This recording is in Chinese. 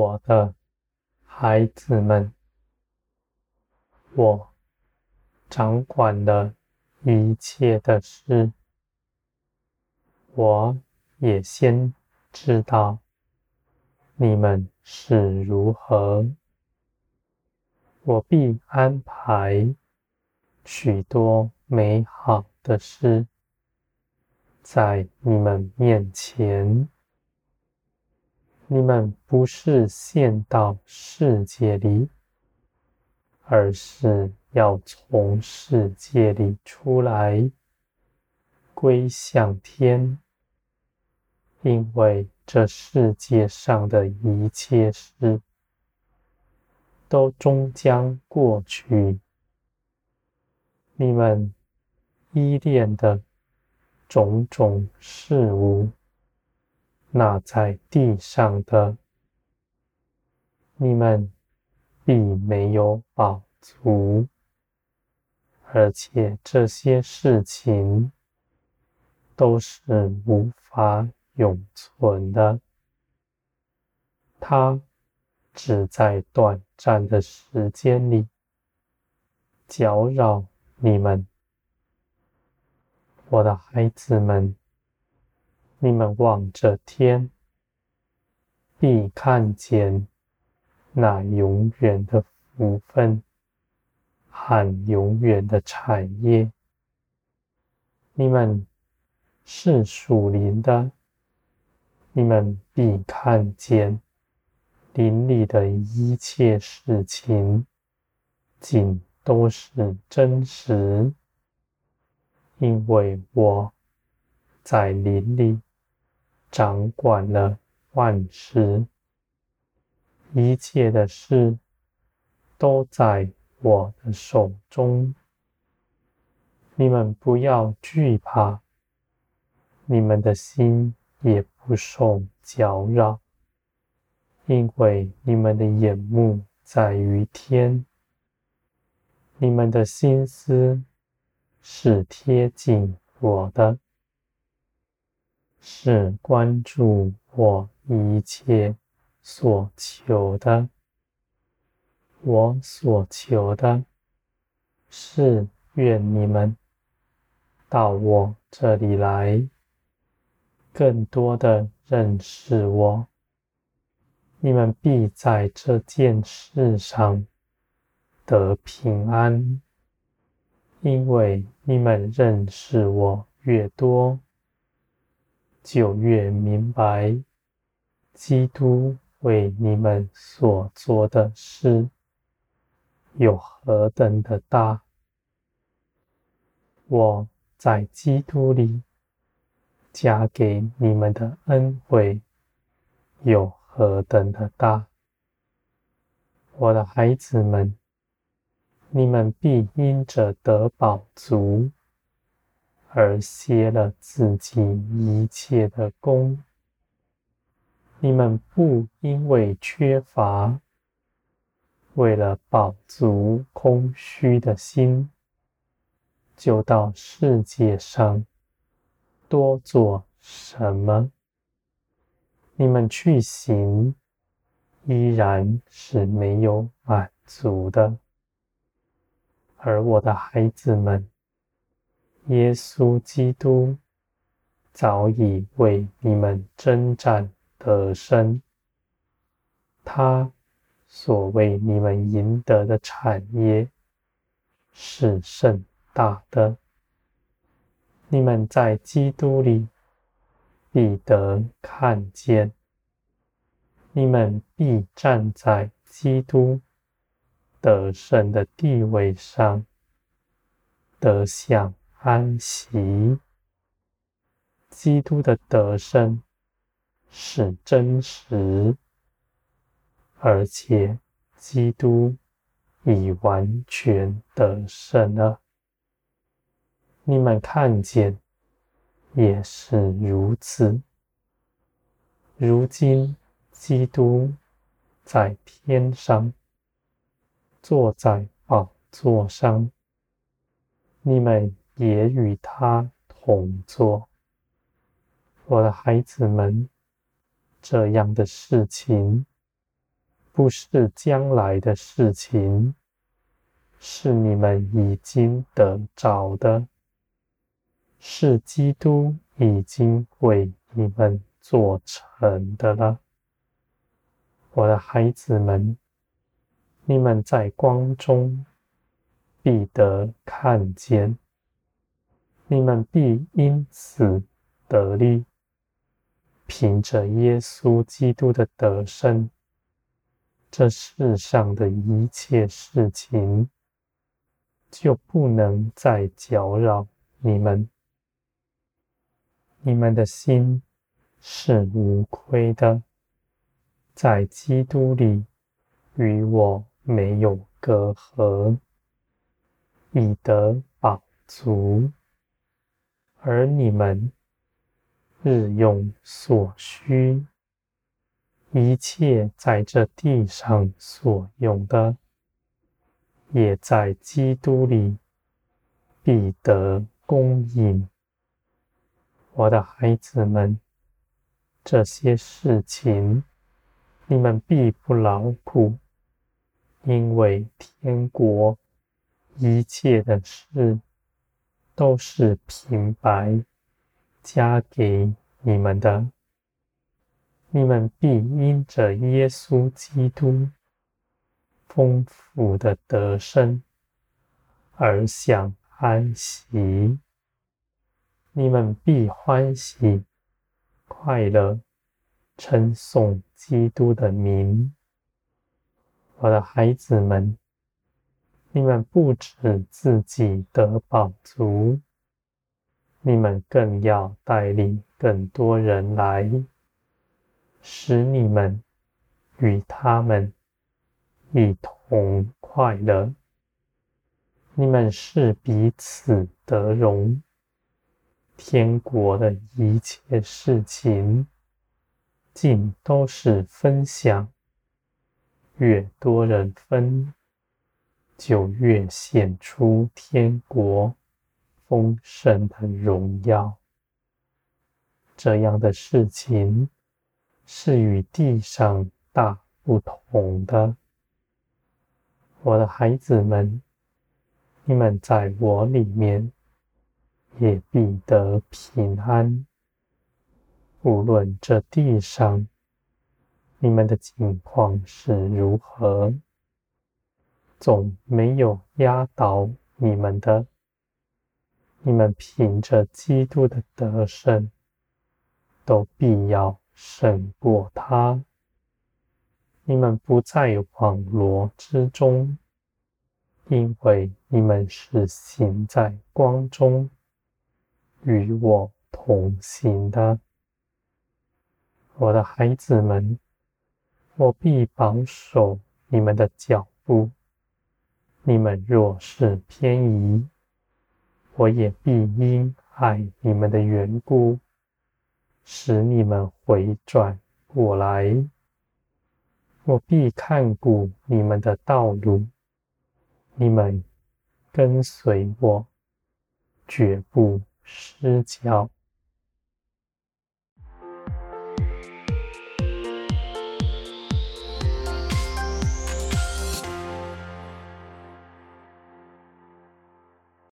我的孩子们，我掌管了一切的事，我也先知道你们是如何，我必安排许多美好的事在你们面前。你们不是陷到世界里，而是要从世界里出来，归向天。因为这世界上的一切事，都终将过去。你们依恋的种种事物。那在地上的，你们必没有饱足，而且这些事情都是无法永存的。它只在短暂的时间里搅扰你们，我的孩子们。你们望着天，必看见那永远的福分和永远的产业。你们是属灵的，你们必看见林里的一切事情，尽都是真实，因为我在林里。掌管了万事，一切的事都在我的手中。你们不要惧怕，你们的心也不受搅扰，因为你们的眼目在于天，你们的心思是贴近我的。是关注我一切所求的，我所求的，是愿你们到我这里来，更多的认识我。你们必在这件事上得平安，因为你们认识我越多。就越明白，基督为你们所做的事有何等的大。我在基督里加给你们的恩惠有何等的大。我的孩子们，你们必因着得饱足。而歇了自己一切的功，你们不因为缺乏，为了饱足空虚的心，就到世界上多做什么？你们去行，依然是没有满足的。而我的孩子们。耶稣基督早已为你们征战得胜，他所为你们赢得的产业是甚大的。你们在基督里必得看见，你们必站在基督得胜的地位上，得享。安息，基督的得胜是真实，而且基督已完全得胜了。你们看见也是如此。如今，基督在天上，坐在宝座上，你们。也与他同坐，我的孩子们，这样的事情不是将来的事情，是你们已经得着的，是基督已经为你们做成的了。我的孩子们，你们在光中必得看见，你们必因此得力。凭着耶稣基督的得胜，这世上的一切事情就不能再搅扰你们。你们的心是无亏的，在基督里与我没有隔阂，以得饱足，而你们。日用所需，一切在这地上所用的，也在基督里必得供应。我的孩子们，这些事情你们必不劳苦，因为天国一切的事都是平白。加给你们的，你们必因着耶稣基督丰富的得胜而享安息。你们必欢喜快乐，称颂基督的名。我的孩子们，你们不止自己得饱足。你们更要带领更多人来，使你们与他们一同快乐。你们是彼此得荣，天国的一切事情，尽都是分享。越多人分，就越显出天国。丰盛的荣耀，这样的事情是与地上大不同的。我的孩子们，你们在我里面也必得平安。无论这地上你们的境况是如何，总没有压倒你们的。你们凭着基督的得胜，都必要胜过他。你们不在网罗之中，因为你们是行在光中，与我同行的。我的孩子们，我必保守你们的脚步。你们若是偏移，我也必因爱你们的缘故，使你们回转过来。我必看顾你们的道路，你们跟随我，绝不失脚。